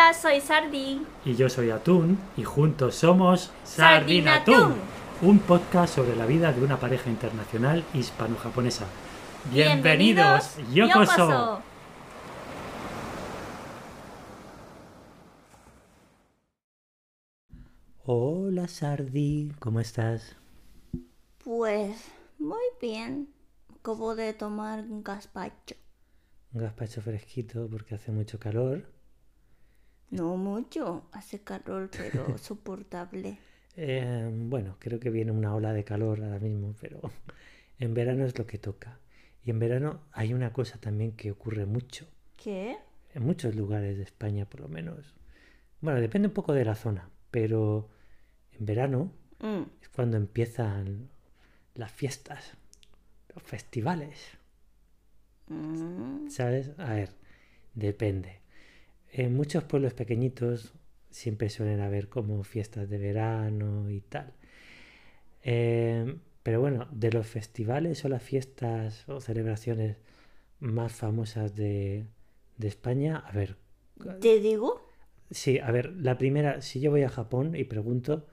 Hola, soy Sardi. Y yo soy Atún y juntos somos Sardinatún, un podcast sobre la vida de una pareja internacional hispano-japonesa. Bienvenidos, Yokoso. Hola Sardi, ¿cómo estás? Pues muy bien. Acabo de tomar un gazpacho. Un gazpacho fresquito porque hace mucho calor. No mucho, hace calor, pero soportable. Eh, bueno, creo que viene una ola de calor ahora mismo, pero en verano es lo que toca. Y en verano hay una cosa también que ocurre mucho, ¿Qué? en muchos lugares de España por lo menos. Bueno, depende un poco de la zona, pero en verano Mm, es cuando empiezan las fiestas, los festivales. mm, ¿Sabes? A ver, depende. En muchos pueblos pequeñitos siempre suelen haber como fiestas de verano y tal. Eh, pero bueno, de los festivales o las fiestas o celebraciones más famosas de, de España, a ver, ¿Te digo? sí, a ver, la primera, si yo voy a Japón y pregunto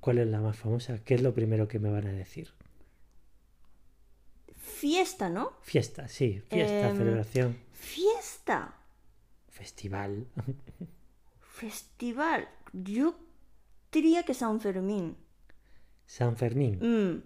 cuál es la más famosa, ¿qué es lo primero que me van a decir? Fiesta, ¿no? Fiesta, sí, fiesta, Em, celebración, Fiesta. Festival. Festival. Yo diría que San Fermín. San Fermín. Mm,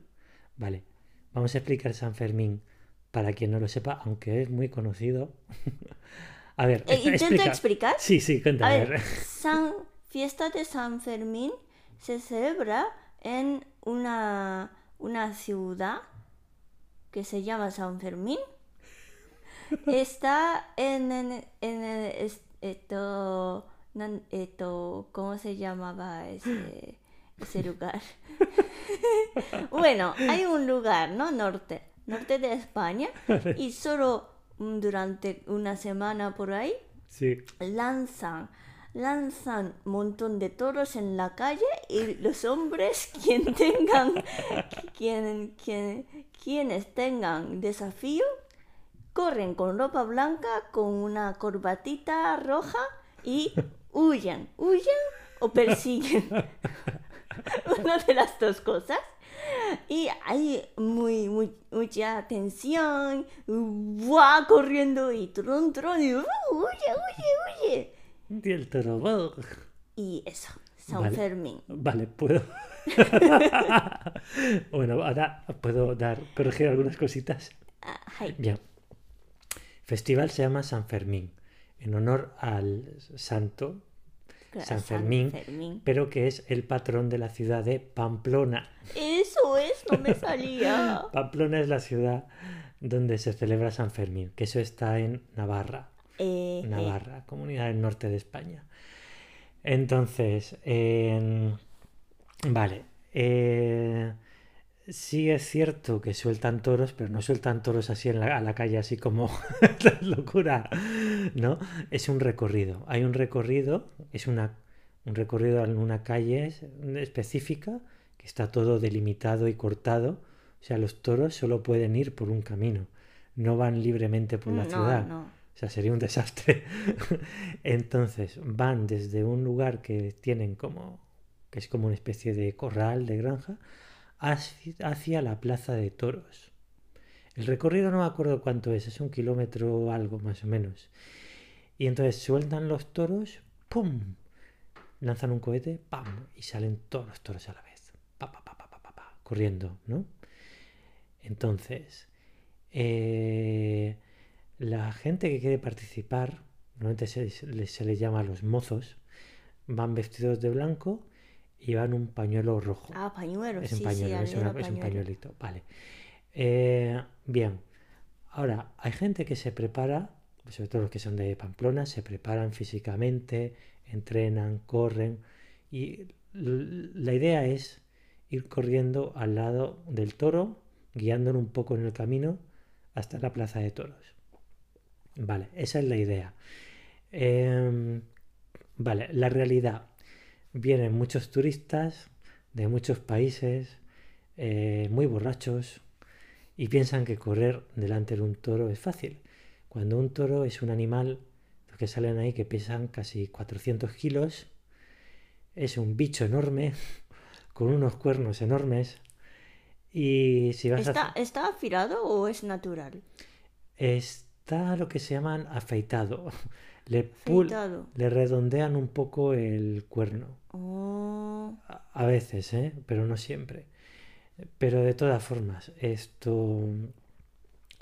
Vale, vamos a explicar San Fermín para quien no lo sepa, aunque es muy conocido. a ver, eh, expl- ¿Intento explica. explicar? Sí, sí, A cuéntame. a ver, ver. San, fiesta de San Fermín se celebra en una, una ciudad que se llama San Fermín. Está en, en, en el, es- esto, nan- esto, ¿cómo se llamaba ese, ese lugar? bueno, hay un lugar, ¿no? Norte, norte de España, y solo mm, durante una semana por ahí Sí, lanzan, lanzan un montón de toros en la calle y los hombres, quien tengan, quien, quien, quienes tengan desafío, corren con ropa blanca, con una corbatita roja y huyen, huyen o persiguen. Una de las dos cosas. Y hay muy, muy, mucha tensión, ¡buah! corriendo y tron, tron, y ¡uh! huye, huye, huye. y el toro. Y eso, San Vale. Fermín. Vale, puedo. bueno, ahora puedo dar, corregir algunas cositas. Ah, はい Bien. Festival se llama San Fermín, en honor al santo, Claro, San Fermín. Fermín. pero que es el patrón de la ciudad de Pamplona. Eso es, no me salía. Pamplona es la ciudad donde se celebra San Fermín, que eso está en Navarra, Eh, eh, Navarra, comunidad del norte de España. Entonces, en- vale, eh, sí es cierto que sueltan toros, pero no sueltan toros así en la, a la calle, así como la locura, ¿no? Es un recorrido. Hay un recorrido, es una, un recorrido en una calle específica que está todo delimitado y cortado. O sea, los toros solo pueden ir por un camino, no van libremente por la no, ciudad. no. O sea, sería un desastre. Entonces, van desde un lugar que tienen como, que es como una especie de corral, de granja, hacia, la plaza de toros. El recorrido no me acuerdo cuánto es, es un kilómetro o algo más o menos. Y entonces sueltan los toros, ¡pum! Lanzan un cohete, ¡pam! Y salen todos los toros a la vez. Pa, pa, pa, pa, pa, pa, corriendo, ¿no? Entonces, eh, la gente que quiere participar, normalmente se, les- llama los mozos, van vestidos de blanco y van un pañuelo rojo. Ah, pañuelo, es sí, un sí, pañuelo, es, una- es un pañuelo. pañuelito. Vale. Eh, bien. Ahora, hay gente que se prepara, sobre todo los que son de Pamplona, se preparan físicamente, entrenan, corren. Y la idea es ir corriendo al lado del toro, guiándolo un poco en el camino hasta la plaza de toros. Vale, esa es la idea. Em, vale, la realidad. Vienen muchos turistas de muchos países, eh, muy borrachos, y piensan que correr delante de un toro es fácil. Cuando un toro es un animal, lo que salen ahí que pesan casi 400 kilos. Es un bicho enorme, con unos cuernos enormes. Y si vas a... ¿Está, ¿Está afilado o es natural? Está lo que se llaman afeitado. Le, pul- Afeitado. le redondean un poco el cuerno. Oh, A- veces, ¿eh? Pero no siempre. Pero de todas formas, esto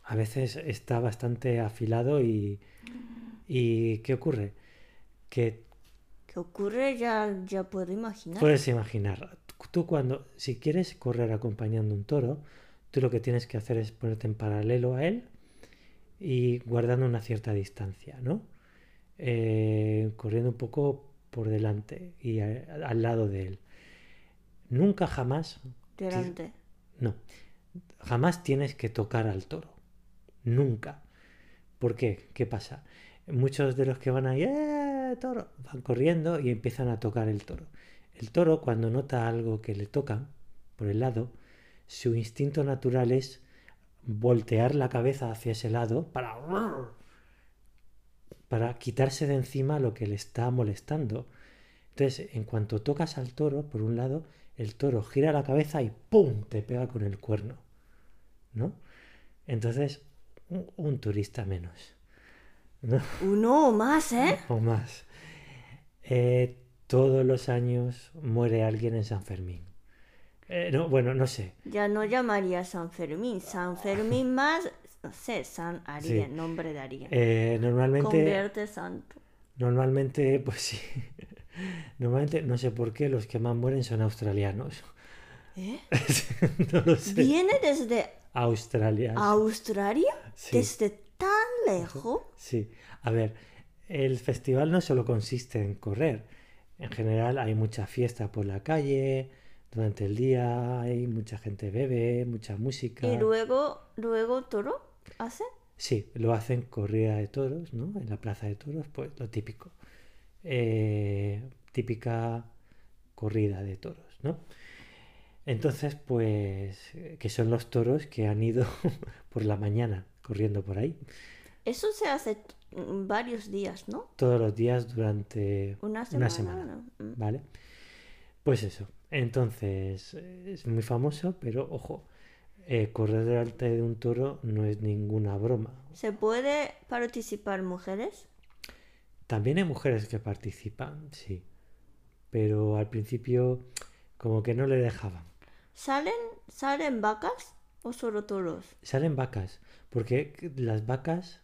a veces está bastante afilado y, y ¿qué ocurre? Que ¿Qué ocurre? Ya, ya puedo imaginar. puedes imaginar, tú cuando, si quieres correr acompañando un toro, tú lo que tienes que hacer es ponerte en paralelo a él y guardando una cierta distancia, ¿no? Eh, corriendo un poco por delante y a- al lado de él. Nunca jamás Delante. No, jamás tienes que tocar al toro. Nunca. ¿Por qué? ¿Qué pasa? Muchos de los que van ahí, ¡eh, toro! Van corriendo y empiezan a tocar el toro. El toro, cuando nota algo que le toca por el lado, su instinto natural es voltear la cabeza hacia ese lado para, para quitarse de encima lo que le está molestando. Entonces, en cuanto tocas al toro, por un lado, el toro gira la cabeza y ¡pum! te pega con el cuerno. ¿No? Entonces, un, un turista menos. ¿no? Uno o más, ¿eh? O más. Eh, todos los años muere alguien en San Fermín. Eh, no, bueno, no sé. Ya no llamaría San Fermín. San Fermín más, no sé, San Sí. nombre de alguien. Eh, normalmente, Convierte santo. normalmente, pues sí. Normalmente, no sé por qué, los que más mueren son australianos. ¿Eh? no lo sé. ¿Viene desde Australia. Australia? Sí. ¿Desde tan lejos? Sí, a ver, el festival no solo consiste en correr. En general hay mucha fiesta por la calle, durante el día hay mucha gente bebe, mucha música. Y luego, luego toro hace. Sí, lo hacen corrida de toros, ¿no? En la plaza de toros, pues lo típico. Eh, típica corrida de toros, ¿no? Entonces, pues, que son los toros que han ido por la mañana corriendo por ahí, Eso se hace varios días, ¿no? todos los días durante Una una semana. Mm. ¿Vale? Pues eso. Entonces, es muy famoso, pero ojo, eh, correr delante de un toro no es ninguna broma. ¿Se puede participar mujeres? También hay mujeres que participan, sí. Pero al principio como que no le dejaban. ¿Salen, ¿Salen vacas o solo toros? Salen vacas, porque las vacas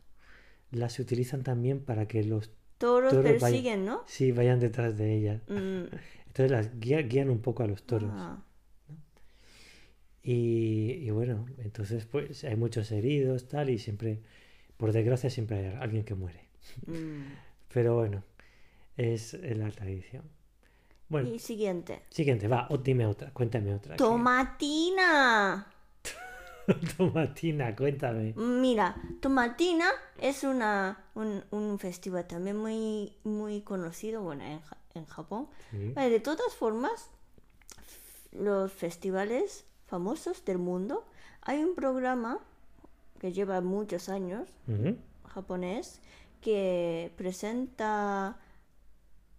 las utilizan también para que los Toros Toros vayan- persiguen, ¿no? sí vayan detrás de ellas. Mm, Entonces las guía- guían un poco a los toros. ah. Y, y bueno, entonces pues hay muchos heridos, tal, y siempre, por desgracia, siempre hay alguien que muere. Mm. Pero bueno, es la tradición. Bueno, Y siguiente. siguiente, va, o dime otra, cuéntame otra. Tomatina. Tomatina, cuéntame. Mira, Tomatina es una, un, un festival también muy, muy conocido bueno, en, en Japón. Sí. Vale, de todas formas, los festivales famosos del mundo, hay un programa que lleva muchos años, japonés, que presenta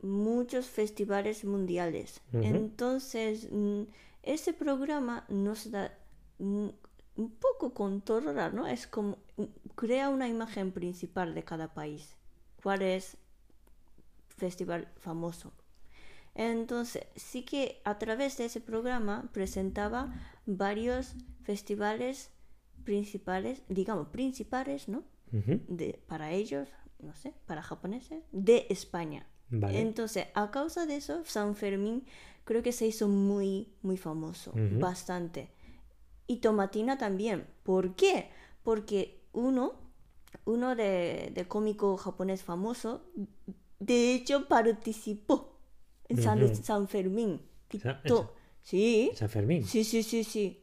muchos festivales mundiales. Entonces, mm, ese programa nos da un poco controla, ¿no? Es como mm, crea una imagen principal de cada país. ¿Cuál es festival famoso? Entonces, sí que a través de ese programa presentaba varios festivales principales, digamos, principales, ¿no? de, para ellos, no sé, para japoneses, de España. Vale. Entonces, a causa de eso, San Fermín creo que se hizo muy, muy famoso, bastante. Y Tomatina también. ¿Por qué? Porque uno, uno de, de cómico japonés famoso, de hecho participó en San. San Fermín. To- Sí, San Fermín. Sí, sí, sí, sí.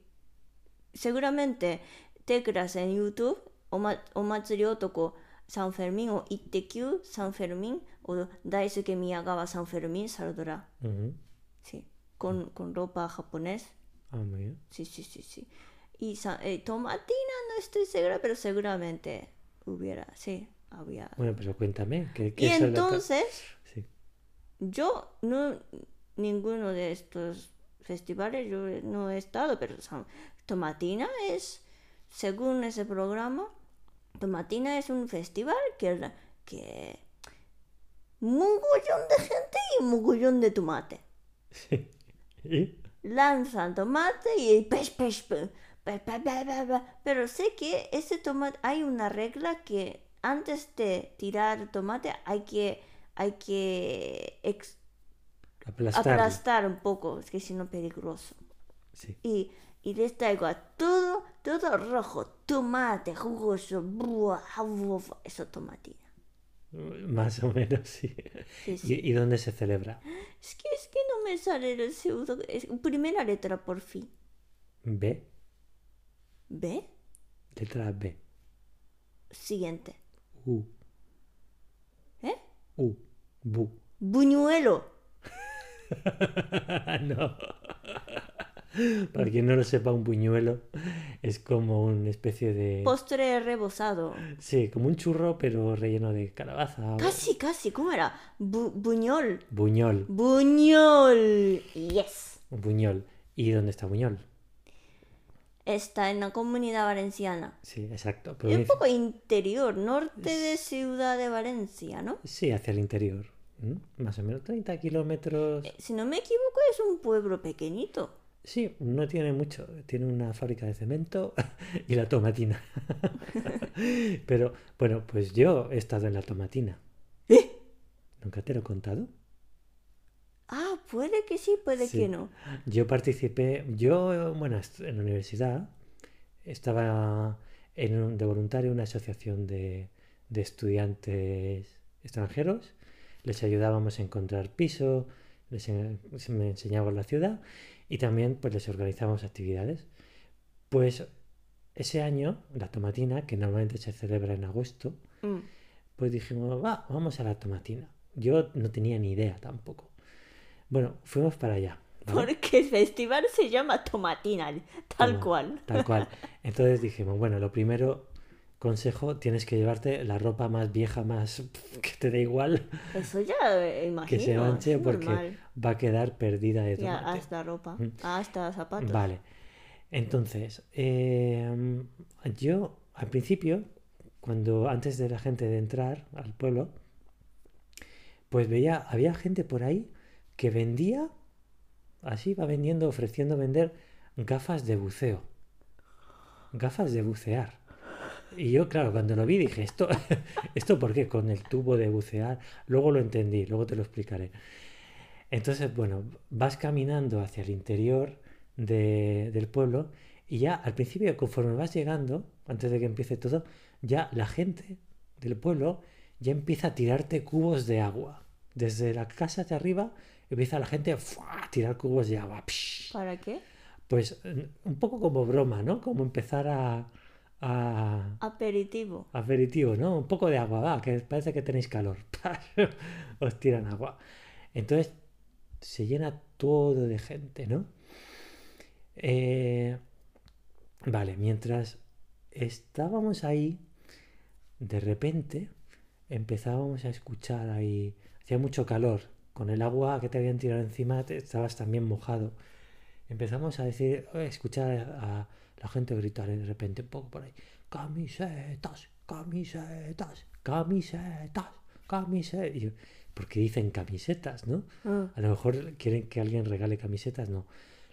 Seguramente, teclas en YouTube, o, ma o matsuri otoko San Fermín o Ittekyu San Fermín o Daisuke Miyagawa San Fermín saldrá. Sí, con, con ropa japonés. Ah, muy bien. Sí, sí, sí, sí. Y sa- eh, Tomatina no estoy segura, pero seguramente hubiera, sí, había. Bueno, pero cuéntame. ¿qué, qué Y entonces, Sí. yo no, ninguno de estos festivales yo no he estado, pero Tomatina es, según ese programa, Tomatina es un festival que, que mogollón de gente y mogollón de tomate. Sí. ¿Y? lanzan tomate y pes, pes, pe- pe- pe- pe- pe- pe- Pero sé que ese tomate, hay una regla que antes de tirar tomate hay que, hay que ex- Aplastar un poco, es que si no peligroso. Sí. Y, y les traigo a todo, todo rojo, tomate, jugoso, buah, eso tomatina. Más o menos, sí. Sí, sí. ¿Y, y dónde se celebra? Es que es que no me sale el pseudo, es primera letra por fin. B. ¿Ve? Letra B. Siguiente. U. ¿Eh? U. Bu. Buñuelo. no. Para quien no lo sepa, un buñuelo es como una especie de... Postre rebozado. Sí, como un churro, pero relleno de calabaza. o- Casi, casi. ¿Cómo era? Bu- buñol. Buñol. Buñol. Yes. Buñol. ¿Y dónde está Buñol? Está en la comunidad valenciana. Sí, exacto. Es un poco interior, norte de Ciudad de Valencia, ¿no? Sí, hacia el interior. ¿M? Más o menos 30 kilómetros. Eh, Si no me equivoco, es un pueblo pequeñito. Sí, no tiene mucho. Tiene una fábrica de cemento y la tomatina. Pero bueno, pues yo he estado en la tomatina. ¿Eh? ¿Nunca te lo he contado? Ah, puede que sí, puede Sí. que no. Yo participé, yo, bueno, en la universidad estaba en un- de voluntario en una asociación de, de estudiantes extranjeros. Les ayudábamos a encontrar piso, les, en- me enseñaban la ciudad y también pues les organizábamos actividades. Pues ese año, la tomatina, que normalmente se celebra en agosto, Mm. pues dijimos, va, vamos a la tomatina. Yo no tenía ni idea tampoco. Bueno, fuimos para allá. ¿vale? Porque el festival se llama Tomatina, tal Toma, cual. Tal cual. Entonces dijimos, bueno, lo primero, consejo, tienes que llevarte la ropa más vieja, más que te da igual, Eso ya eh, imagino. que se manche porque normal. va a quedar perdida de Ya, tomate. hasta ropa, Mm. hasta zapatos. Vale. Entonces, eh, yo al principio, cuando antes de la gente de entrar al pueblo, pues veía, había gente por ahí que vendía, así va vendiendo, ofreciendo vender gafas de buceo. Gafas de bucear. Y yo, claro, cuando lo vi dije, ¿esto, ¿esto por qué? Con el tubo de bucear. Luego lo entendí, luego te lo explicaré. Entonces, bueno, vas caminando hacia el interior de- del pueblo y ya al principio, conforme vas llegando, antes de que empiece todo, ya la gente del pueblo ya empieza a tirarte cubos de agua. Desde la casa de arriba empieza la gente ¡fua! a tirar cubos de agua. Psh. ¿Para qué? Pues eh, un poco como broma, ¿no? Como empezar a, a, Aperitivo. aperitivo, ¿no? Un poco de agua, va, que parece que tenéis calor. Os tiran agua. Entonces se llena todo de gente, ¿no? Eh, vale, mientras estábamos ahí, de repente empezábamos a escuchar ahí, hacía mucho calor, con el agua que te habían tirado encima te estabas también mojado. Empezamos a decir, a escuchar a la gente gritar de repente un poco por ahí, camisetas, camisetas, camisetas, camisetas. Y yo, ¿Por qué dicen camisetas, no? Ah, A lo mejor quieren que alguien regale camisetas, no.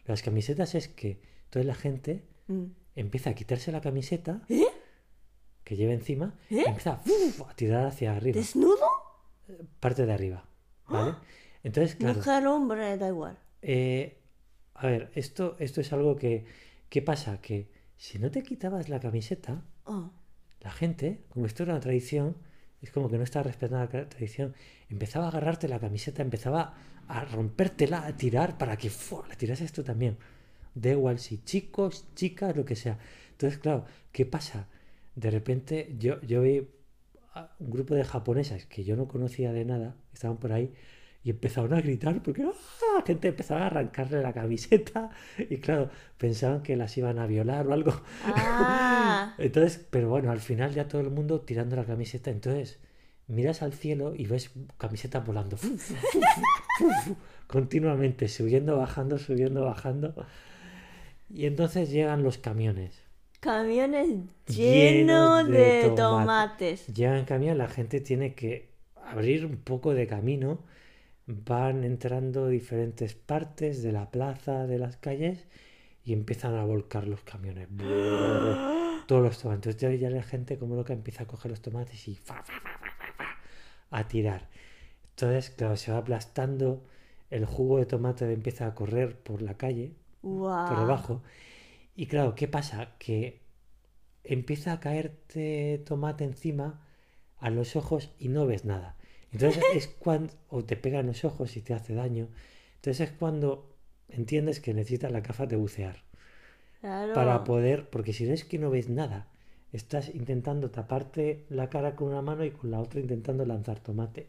Las camisetas es que toda la gente mm. empieza a quitarse la camiseta ¿Eh? que lleva encima y ¿Eh? empieza ¡uf! a tirar hacia arriba, ¿Desnudo? parte de arriba, ¿vale? Entonces, claro, Mujer, hombre, da igual. eh, a ver, esto, esto es algo que, ¿qué pasa? Que si no te quitabas la camiseta, Ah, la gente, como esto era una tradición, es como que no estaba respetando la tradición, empezaba a agarrarte la camiseta, empezaba a rompértela, a tirar para que ¡fua! la tirases tú también. Da igual si chicos, chicas, lo que sea. Entonces, claro, ¿qué pasa? De repente yo, yo vi a un grupo de japonesas que yo no conocía de nada, estaban por ahí, y empezaron a gritar porque ¡ah! la gente empezaba a arrancarle la camiseta y claro, pensaban que las iban a violar o algo. Ah, Entonces, pero bueno, al final ya todo el mundo tirando la camiseta. Entonces, miras al cielo y ves camisetas volando. continuamente, subiendo, bajando, subiendo, bajando. Y entonces llegan los camiones. camiones Llenos llenos de de, tomate. tomates. Llegan camión, la gente tiene que abrir un poco de camino. Van entrando diferentes partes de la plaza, de las calles y empiezan a volcar los camiones. Todos los tomates. Entonces ya- la gente como loca empieza a coger los tomates y fa, fa, fa, a tirar. Entonces, claro, se va aplastando, el jugo de tomate empieza a correr por la calle, por debajo. Y claro, ¿qué pasa? Que empieza a caerte tomate encima a los ojos y no ves nada. Entonces es cuando, o te pega en los ojos y te hace daño. Entonces es cuando entiendes que necesitas la gafas de bucear Claro. para poder, porque si no es que no ves nada, estás intentando taparte la cara con una mano y con la otra intentando lanzar tomate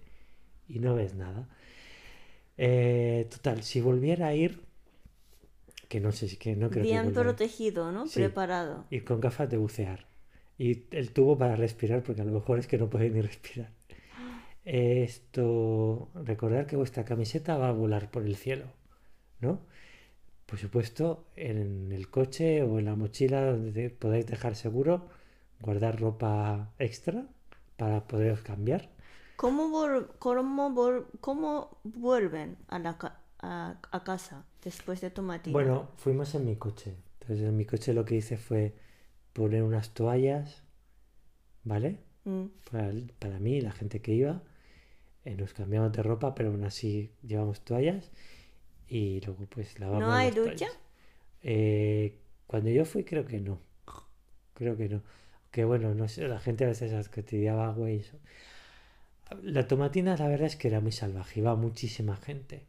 y no ves nada. Eh, total, si volviera a ir, que no sé si que no creo que Bien protegido, ¿no? Sí. Preparado. ir con gafas de bucear y el tubo para respirar porque a lo mejor es que no puede ni respirar. Esto, recordar que vuestra camiseta va a volar por el cielo, ¿no? Por supuesto, en el coche o en la mochila donde podéis dejar seguro, guardar ropa extra para poderos cambiar. ¿Cómo, vol- cómo, vol- cómo vuelven a, la ca- a, a casa después de tomatina? Bueno, fuimos en mi coche. Entonces en mi coche lo que hice fue poner unas toallas, ¿vale? Mm. para, para mí y la gente que iba. Eh, nos cambiamos de ropa, pero aún así llevamos toallas y luego pues lavamos ¿No hay las ducha? Eh, cuando yo fui creo que no. Creo que no. Que bueno, no sé, la gente a veces tiraba agua y eso. La tomatina la verdad es que era muy salvaje, iba muchísima gente.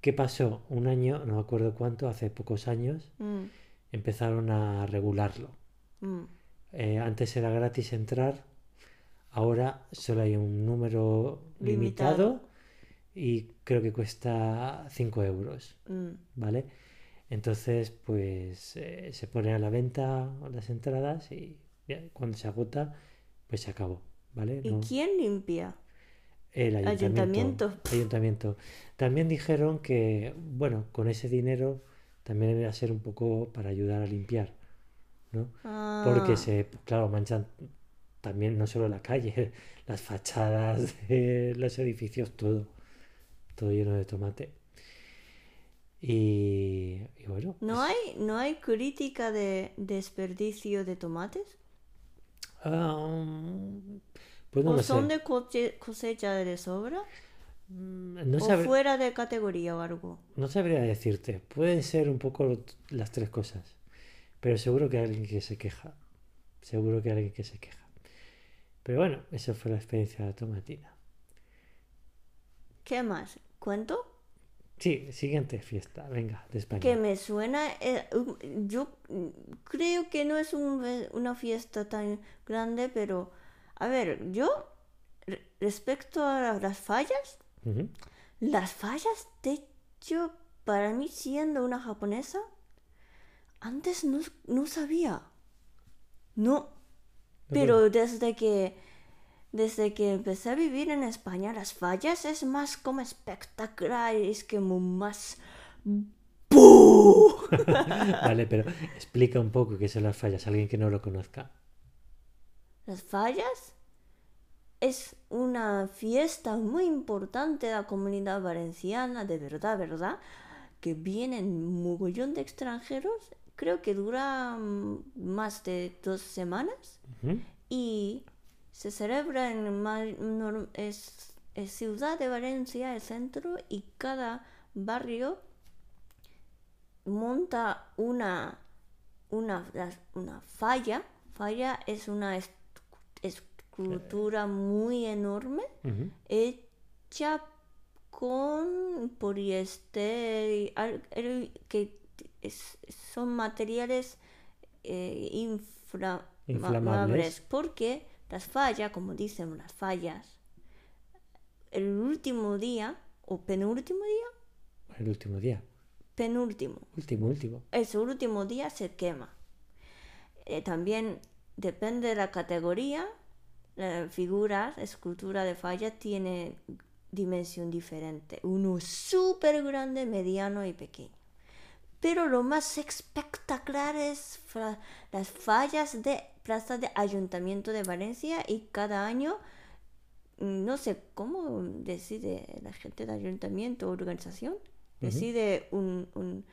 ¿Qué pasó? Un año, no me acuerdo cuánto, hace pocos años, Mm, empezaron a regularlo. mm. Eh, antes era gratis entrar, ahora solo hay un número Limitado. limitado y creo que cuesta 5 euros, Mm. ¿vale? Entonces, pues eh, se pone a la venta las entradas y ya, cuando se agota, pues se acabó, ¿vale? ¿Y No- quién limpia? el ayuntamiento. Ayuntamiento. ayuntamiento. También dijeron que, bueno, con ese dinero también debería ser un poco para ayudar a limpiar, ¿no? Porque Ah, se, claro, manchan también no solo la calle, las fachadas de los edificios, todo, todo lleno de tomate. Y, y bueno, ¿No hay, ¿No hay crítica de desperdicio de tomates? ah, pues no ¿O lo son sé. de cosecha de sobra? Mm, No ¿O fuera de categoría o algo? no sabría decirte. Pueden ser un poco las tres cosas. Pero seguro que hay alguien que se queja. Seguro que hay alguien que se queja. Pero bueno, esa fue la experiencia de la tomatina. ¿Qué más? ¿Cuento? Sí, siguiente fiesta. Venga, de España. Que me suena, eh, um, yo creo que no es un fe- una fiesta tan grande, pero a ver, yo re- respecto a la- las fallas, las fallas, de hecho, para mí siendo una japonesa, antes no, no sabía. No, pero desde que desde que empecé a vivir en España, las fallas es más como espectacular, es como más. Vale, pero explica un poco qué son las fallas, alguien que no lo conozca. Las fallas es una fiesta muy importante de la comunidad valenciana, de verdad, ¿verdad? Que vienen un mogollón de extranjeros, creo que dura mm, más de dos semanas y se celebra en es, es Ciudad de Valencia, el centro, y cada barrio monta una, una, una falla. Falla es una escultura muy enorme hecha con poliéster que es- son materiales eh, infla- Inflamables. mables, porque las fallas, como dicen las fallas, el último día o penúltimo día, El último día. penúltimo. Último, último. Ese último día se quema. Eh, también depende de la categoría, la figura, escultura de falla tiene dimensión diferente. Uno súper grande, mediano y pequeño. Pero lo más espectacular es las fallas de Plaza de Ayuntamiento de Valencia y cada año, mm, no sé cómo decide la gente del ayuntamiento o organización, decide un, un,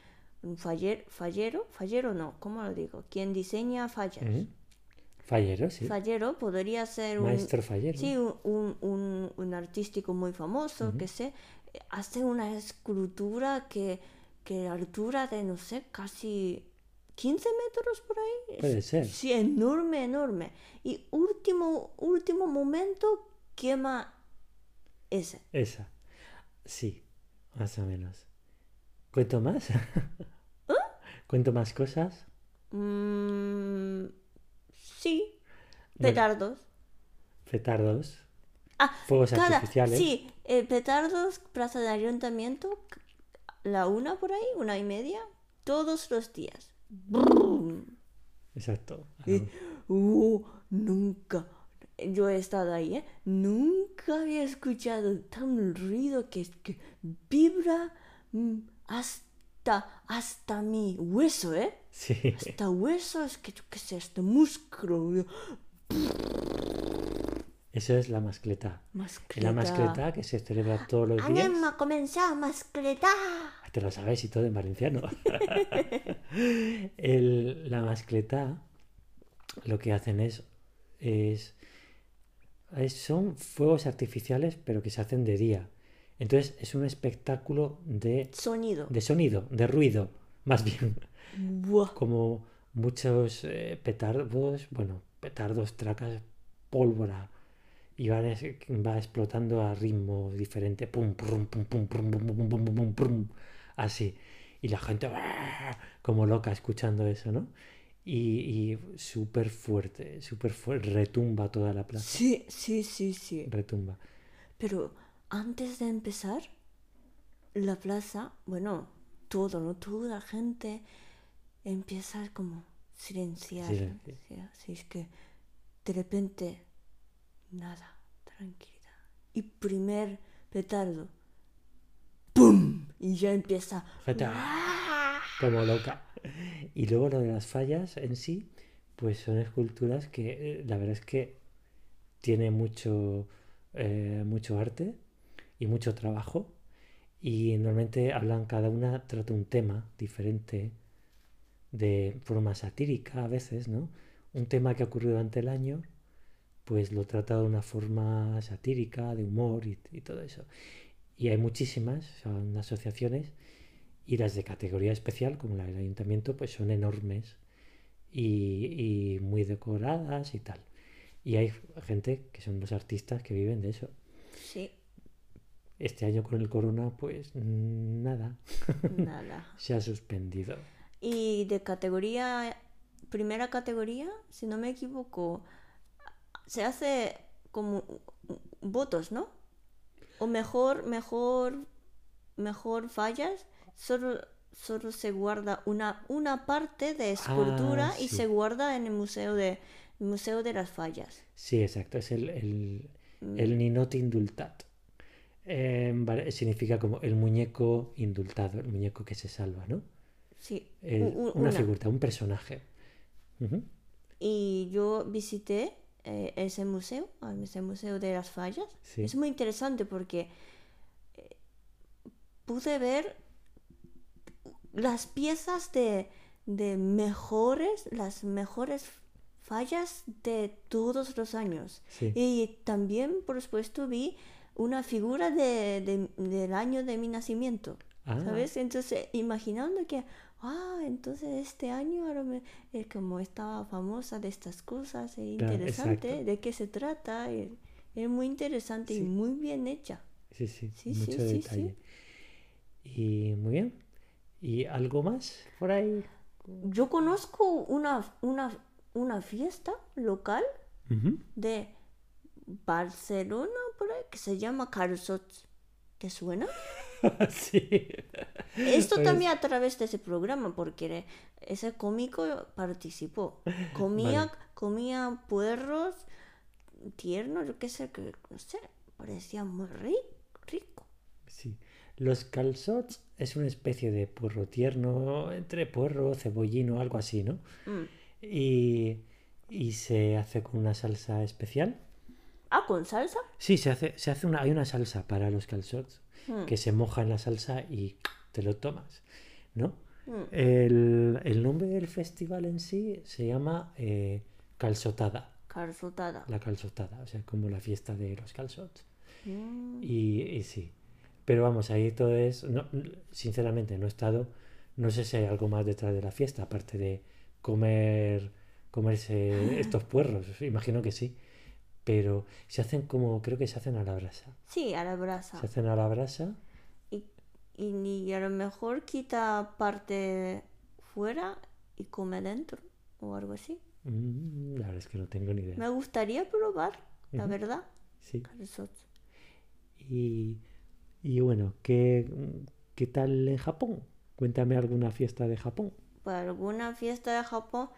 un faller- fallero, fallero no, ¿cómo lo digo? Quien diseña fallas. Fallero, sí. Fallero podría ser un, Maestro fallero. Sí, un, un, un- un artístico muy famoso que se hace una escultura que, que la altura de, no sé, casi 15 metros por ahí. Puede ser. Sí, enorme, enorme. Y último, último momento quema ese. Esa. Sí, más o menos. ¿Cuento más? ¿Eh? ¿Cuento más cosas? Mm, sí, petardos. Petardos. Ah, Fuegos cada, artificiales. Sí, eh, petardos, plaza de ayuntamiento, la una por ahí, una y media, todos los días. Brum. Exacto. Y, uh, nunca, yo he estado ahí, ¿eh? Nunca había escuchado tan ruido que, que vibra mm, hasta, hasta mi hueso, ¿eh? Sí. Hasta hueso, es que yo qué sé, hasta músculo. Eso es la mascleta. La mascleta que se celebra todos los días. Anem a començar a mascletar. Te lo sabes y todo en valenciano. El- la mascleta lo que hacen es, es, es- Son fuegos artificiales, pero que se hacen de día. Entonces es un espectáculo de, Sonido. de sonido, de ruido, más bien. Buah. Como muchos eh, petardos, bueno, petardos, tracas, pólvora. Y es- va explotando a ritmo diferente. Pum, pum, pum, pum, pum, pum, pum, pum, pum, pum, pum, así. Y la gente como loca escuchando eso, ¿no? Y, y súper fuerte, súper fuerte. Retumba toda la plaza. Sí, sí, sí, sí. Retumba. Pero antes de empezar, la plaza, bueno, todo, ¿no? Toda la gente empieza como silenciar. Sí, Así es que de repente, nada, tranquilidad. Y primer petardo, ¡pum! Y ya empieza. Como loca. Y luego lo de las fallas en sí, pues son esculturas que eh, la verdad es que tiene mucho, eh, mucho arte y mucho trabajo. Y normalmente hablan, cada una trata un tema diferente de forma satírica a veces, ¿no? Un tema que ha ocurrido durante el año, pues lo trata de una forma satírica, de humor y, y todo eso. Y hay muchísimas, son asociaciones, y las de categoría especial, como la del ayuntamiento, pues son enormes y, y muy decoradas y tal. Y hay gente que son los artistas que viven de eso. Sí, Este año con el corona, pues nada, nada. se ha suspendido. Y de categoría, primera categoría, si no me equivoco, se hace como votos, ¿no? O mejor, mejor, mejor fallas, solo, solo se guarda una, una parte de escultura y sí. se guarda en el museo de, museo de las fallas. Sí, exacto, es el, el, el ninot indultat. Eh, vale, significa como el muñeco indultado, el muñeco que se salva, ¿no? Sí, El- una, una. figura, un personaje. Y yo visité eh, ese museo, ese museo de las fallas. Sí. Es muy interesante porque eh, pude ver las piezas de, de mejores, las mejores fallas de todos los años. Sí. Y también, por supuesto, vi una figura de, de- del año de mi nacimiento. Ah. ¿Sabes? Entonces, imaginando que, ah, entonces este año ahora me- eh, como estaba famosa de estas cosas, es interesante, exacto. de qué se trata, eh, es muy interesante y Sí. muy bien hecha. Sí, sí, Sí, mucho sí, detalle. Y muy bien. ¿Y algo más por ahí? Yo conozco una, una, una fiesta local Ujú. de Barcelona, por ahí, que se llama Carsots. ¿Te suena? sí. Esto Pues- también a través de ese programa, porque ese cómico participó. Comía, Vale. comía puerros tiernos, yo qué sé, que no sé, parecía muy ri- rico. Sí. Los calzots es una especie de puerro tierno, entre puerro, cebollino, algo así, ¿no? Mm. Y, y se hace con una salsa especial. Ah, con salsa. Sí, se hace, se hace una, hay una salsa para los calzots Mm. que se moja en la salsa y te lo tomas, ¿no? Mm. El, el nombre del festival en sí se llama eh, calzotada, Calzotada. la calzotada, o sea, como la fiesta de los calzots. Mm. Y, y sí, pero vamos, ahí todo es, no, sinceramente no he estado, no sé si hay algo más detrás de la fiesta, aparte de comer, comerse estos puerros, imagino que sí, pero se hacen como, creo que se hacen a la brasa, Sí, a la brasa. se hacen a la brasa, Y, y, y a lo mejor quita parte fuera y come dentro o algo así. Mm, la verdad es que no tengo ni idea. Me gustaría probar, la verdad. Sí. Y, y bueno, ¿qué, ¿qué tal en Japón? Cuéntame alguna fiesta de Japón. Para alguna fiesta de Japón,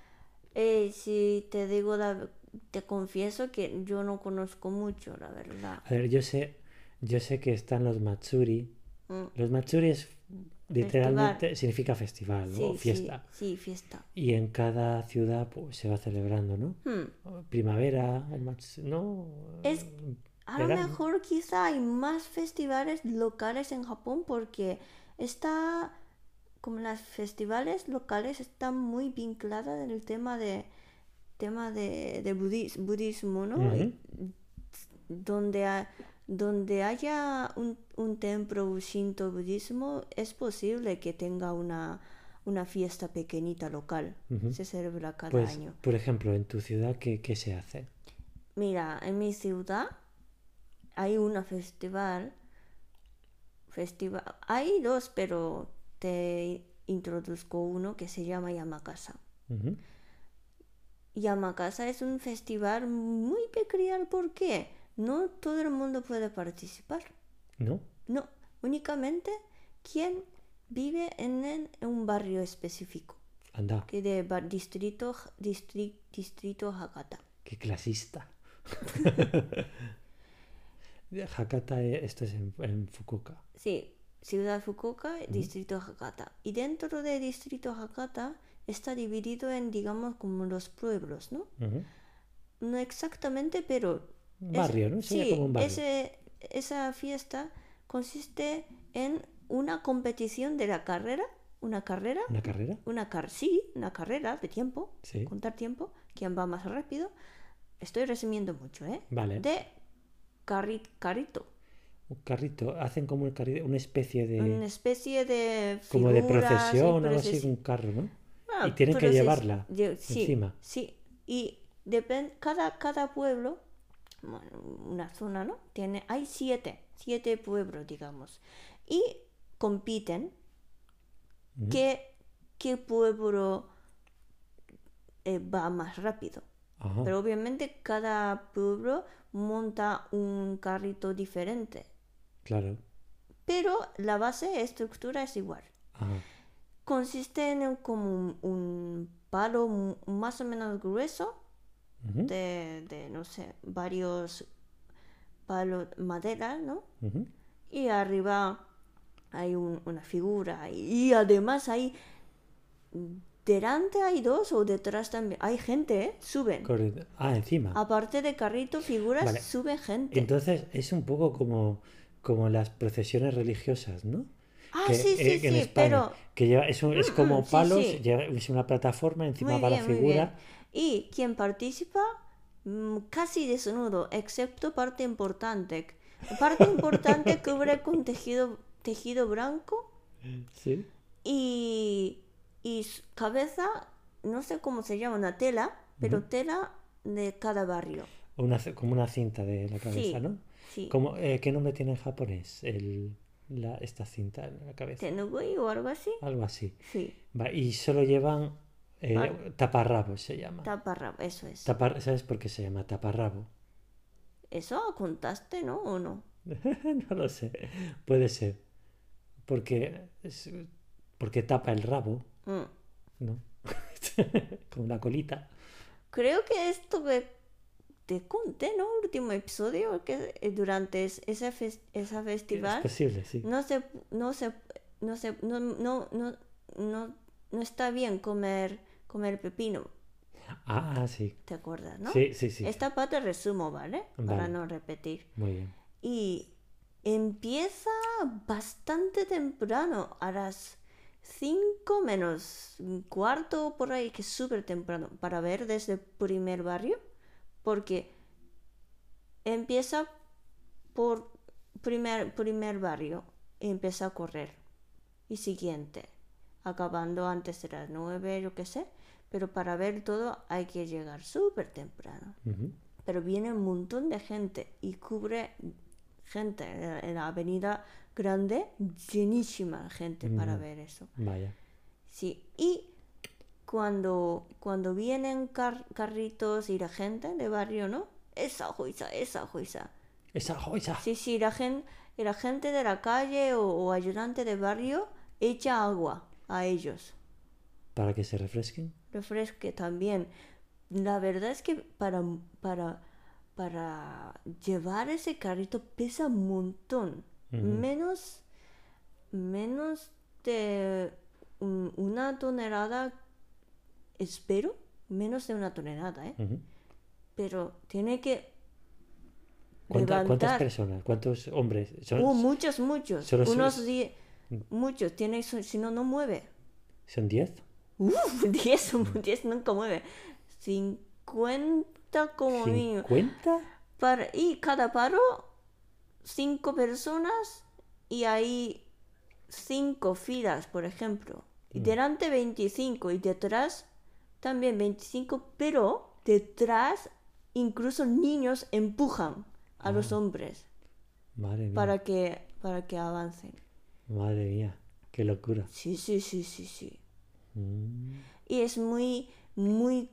eh, si te digo, la- te confieso que yo no conozco mucho, la verdad. A ver, yo sé, yo sé que están los Matsuri. Mm, Los Matsuri es literalmente significa festival ¿no? Sí, o fiesta. Sí, sí, fiesta. Y en cada ciudad pues se va celebrando, ¿no? Hmm. Primavera, el Mats- ¿no? Es- A lo mejor quizá hay más festivales locales en Japón porque está, como las festivales locales están muy vinculadas en el tema de tema de, de budis- budismo, ¿no? Donde, ha- donde haya un, un templo shinto budismo es posible que tenga una, una fiesta pequeñita local. Se celebra cada Pues, año. por ejemplo, en tu ciudad, ¿qué, qué se hace? Mira, en mi ciudad hay una festival. Festival. Hay dos, pero te introduzco uno que se llama Yamakasa. Yamakasa es un festival muy peculiar porque no todo el mundo puede participar. ¿No? No, únicamente quien vive en, un barrio específico, Anda, que de ba- distrito, distri- distrito Hakata. qué clasista. Hakata, eh, esto es en, en Fukuoka. Sí, Ciudad Fukuoka, Distrito Hakata. Y dentro de Distrito Hakata está dividido en, digamos, como los pueblos, ¿no? No exactamente, pero... Un es- barrio, ¿no? Sería sí, como un barrio. ese- esa fiesta consiste en una competición de la carrera, una carrera, ¿Una carrera? una car sí, una carrera de tiempo, Sí. contar tiempo, quién va más rápido. Estoy resumiendo mucho, ¿eh? Vale. De carri- carrito. Un carrito, hacen como un carrito, una especie de... Una especie de como de figuras procesión algo así, un carro, ¿no? Ah, y tienen que llevarla lle- sí, encima. Sí, y depende, cada, cada pueblo, bueno, una zona, ¿no? Tiene, hay siete, siete pueblos, digamos, y compiten qué, qué pueblo eh, va más rápido. Ajá, Pero obviamente cada pueblo monta un carrito diferente. claro. Pero la base, estructura es igual. Ajá. Consiste en un- como un, palo más o menos grueso de, de, no sé, varios palos madera, ¿no? Y arriba hay un- una figura y además hay delante hay dos o detrás también hay gente, ¿eh? Suben. Correcto. Ah, encima. Aparte de carrito, figuras, Vale. sube gente. Entonces es un poco como, como las procesiones religiosas, ¿no? Ah, que, sí, sí, eh, en sí, España, pero que lleva, es, un- es Mm, como mm, palos, lleva- es una plataforma, encima va la figura. Y quien participa mm, casi desnudo, excepto parte importante. Parte importante cubre con tejido, tejido blanco Sí. y, y cabeza, no sé cómo se llama, una tela, pero Ujú. tela de cada barrio. Una como una cinta de la cabeza, Sí, ¿no? Sí. Como, eh, ¿Qué nombre tiene en japonés el, la, esta cinta en la cabeza? Tenugui o algo así. Algo así. Sí, Va, y solo llevan eh, Vale. taparrabos, se llama. taparrabo, eso es. Tapar- ¿Sabes por qué se llama taparrabo? ¿Eso contaste, no? ¿O no? no lo sé. Puede ser. Porque, porque tapa el rabo, うん。¿no? Con la colita. Creo que esto que te conté, ¿no? Último episodio, que eh, durante es- ese fes- esa Es festival posible, sí. no se, no se, no se, no, no, no, no, no está bien comer, comer pepino, Ah, sí. ¿te acuerdas, no? Sí, sí, sí. Esta parte resumo, ¿vale? Para Vale. no repetir. Muy bien. Y empieza bastante temprano, a las 5 menos cuarto por ahí, que es súper temprano, para ver desde el primer barrio, porque empieza por primer, primer barrio y empieza a correr. Y siguiente, acabando antes de las 9, yo qué sé, pero para ver todo hay que llegar súper temprano pero viene un montón de gente y cubre gente en la- en la avenida grande, llenísima gente para ver eso. Vaya. Sí, y cuando, cuando vienen car- carritos y la gente de barrio, ¿no? Esa juiza, esa juiza. Esa joya. Sí, sí, la gente, la gente de la calle o, o ayudante de barrio echa agua a ellos. Para que se refresquen. refresque también. La verdad es que para, para, para llevar ese carrito pesa un montón. Menos, menos de un- una tonelada, espero, menos de una tonelada, ¿eh? Pero tiene que ¿Cuánta- ¿Cuántas levantar. personas? ¿Cuántos hombres? Son, Uh, muchos, muchos. solo Unos die- muchos. Tiene, si no, no mueve. ¿Son 10? Uf, 10, 10 nunca mueve. 50 como mínimo. ¿50? Para, y cada paro, 5 personas y hay 5 filas, por ejemplo. Y delante 25 y detrás también 25, pero detrás incluso niños empujan a los hombres Madre mía. para que, para que avancen. Madre mía. Qué locura. Sí, sí, sí, sí, sí. Mm. Y es muy, muy,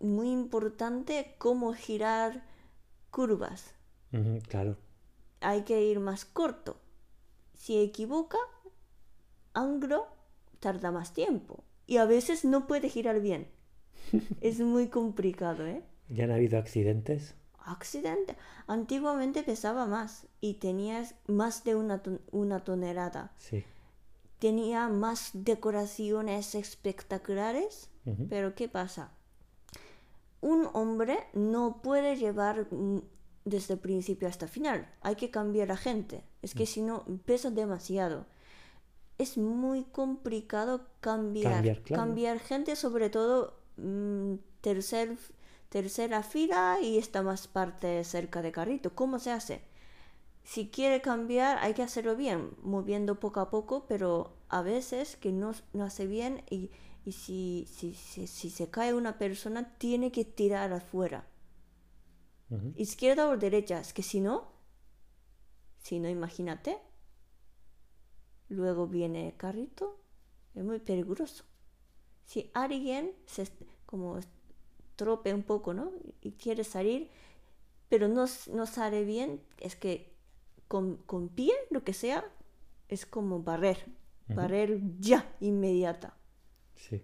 muy importante cómo girar curvas. Claro. Hay que ir más corto. Si equivoca, ángulo tarda más tiempo. Y a veces no puede girar bien. Es muy complicado, ¿eh? ¿Ya han habido accidentes? Accidente. Antiguamente pesaba más y tenías más de una, ton- una tonelada. Sí. Tenía más decoraciones espectaculares. Pero ¿qué pasa? Un hombre no puede llevar mm, desde el principio hasta el final. Hay que cambiar a gente. Es que si no, pesa demasiado. Es muy complicado cambiar. Cambiar, claro. Cambiar gente, sobre todo mm, tercer, tercera fila y esta más parte cerca de carrito. ¿Cómo se hace? Si quiere cambiar, hay que hacerlo bien, moviendo poco a poco, pero a veces que no, no hace bien y, y si, si, si, si se cae una persona, tiene que tirar afuera. Izquierda o derecha, es que si no, si no, imagínate. Luego viene el carrito, es muy peligroso. Si alguien se como trope un poco, ¿no? Y quiere salir, pero no, no sale bien, es que con, con pie, lo que sea, es como barrer, barrer ya, inmediata. Sí.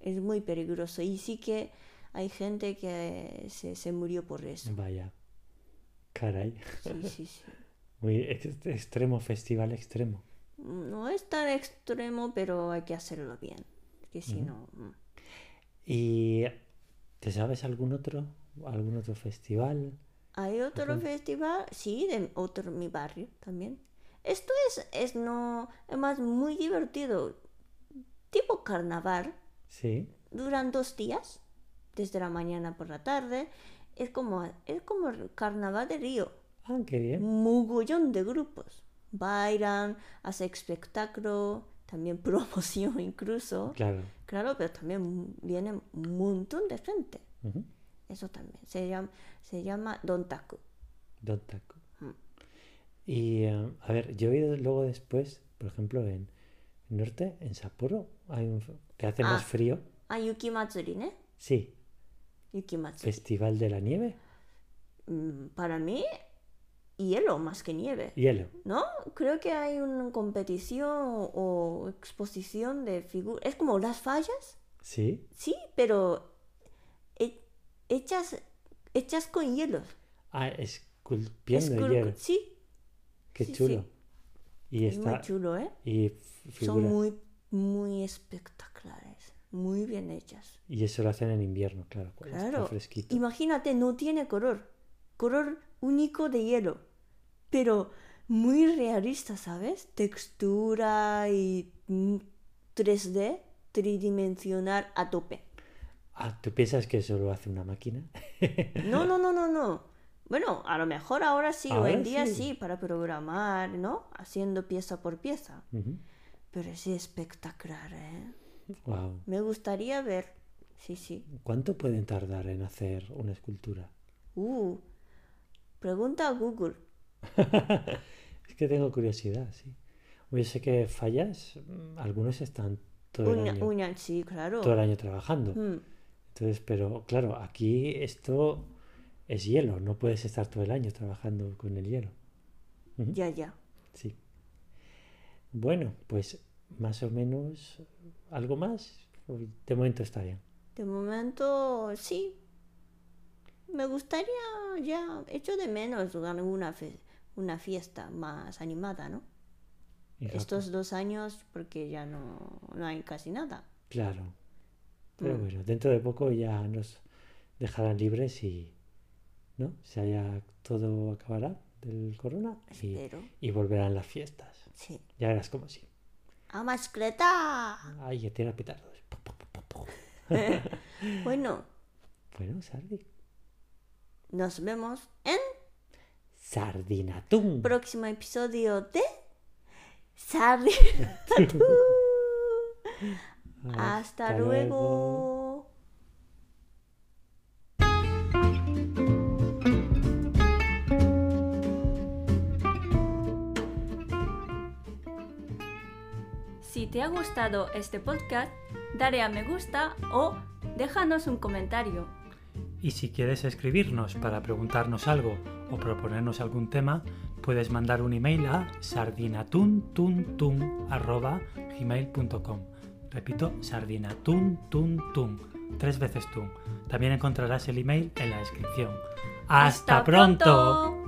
Es muy peligroso y sí que hay gente que se, se murió por eso. Vaya. Caray. Sí, sí, sí. Muy ex- extremo, festival extremo. No es tan extremo, pero hay que hacerlo bien. Que si no. mm. ¿Y te sabes algún otro? ¿Algún otro festival? Hay otro festival, sí, de otro mi barrio también. Esto es, es no, es más muy divertido. Tipo carnaval, Sí. duran dos días, desde la mañana por la tarde. Es como, es como el carnaval de Río. Ah, qué bien. mogollón de grupos. Bailan, hacen espectáculo, también promoción incluso. Claro. Claro, pero también viene un montón de gente. Eso también. Se llama, se llama Dontaku. Don Taco. Mm. Y eh, a ver, yo he oído luego después, por ejemplo, en el norte, en Sapporo, hay un que hace más Ah. frío. Ah, Yuki Matsuri, ¿no? Sí, Yuki Matsuri. Festival de la Nieve. Mm, Para mí, hielo más que nieve. Hielo. ¿No? Creo que hay una competición o exposición de figuras. Es como las fallas, Sí. sí, pero he- hechas, hechas con hielos. Ah, esculpiendo Escul- hielo. Sí, Qué sí, chulo. sí. Y es muy está. chulo, ¿eh? Y Son muy, muy espectaculares, muy bien hechas. Y eso lo hacen en invierno, claro. está Claro. fresquito. Imagínate, no tiene color. Color único de hielo. Pero muy realista, ¿sabes? Textura y mm, 3D, tridimensional a tope. Ah, ¿tú piensas que eso lo hace una máquina? No, no, no, no, no. Bueno, a lo mejor ahora sí, hoy Ahora en día sí. sí, para programar, ¿no? Haciendo pieza por pieza. Pero es espectacular, ¿eh? Wow. Me gustaría ver. Sí, sí. ¿Cuánto pueden tardar en hacer una escultura? Uh, pregunta a Google. Es que tengo curiosidad, sí. Yo sé que fallas, mm, algunos están todo el Una, año, una- sí, claro. todo el año trabajando. Mm, Entonces, pero claro, aquí esto es hielo, no puedes estar todo el año trabajando con el hielo. Ya, ya. Sí. Bueno, pues más o menos algo más. De momento está bien. De momento, sí. Me gustaría ya, echo de menos alguna fe- una fiesta más animada, ¿no? Estos dos años, porque ya no, no hay casi nada. Claro. Pero Mm. bueno, dentro de poco ya nos dejarán libres y ¿no? Se haya todo acabará del corona y, y volverán las fiestas. Sí. Ya verás como sí. ¡A mascleta! Ay, ya tira petardos. Bueno, Bueno, Sardi. nos vemos en Sardinatún. próximo episodio de Sarri. Hasta luego. Si te ha gustado este podcast, dale a me gusta o déjanos un comentario. Y si quieres escribirnos para preguntarnos algo o proponernos algún tema, puedes mandar un email a sardinatuntun@gmail.com. Repito, sardinatuntun, tres veces tun. También encontrarás el email en la descripción. ¡Hasta, pronto!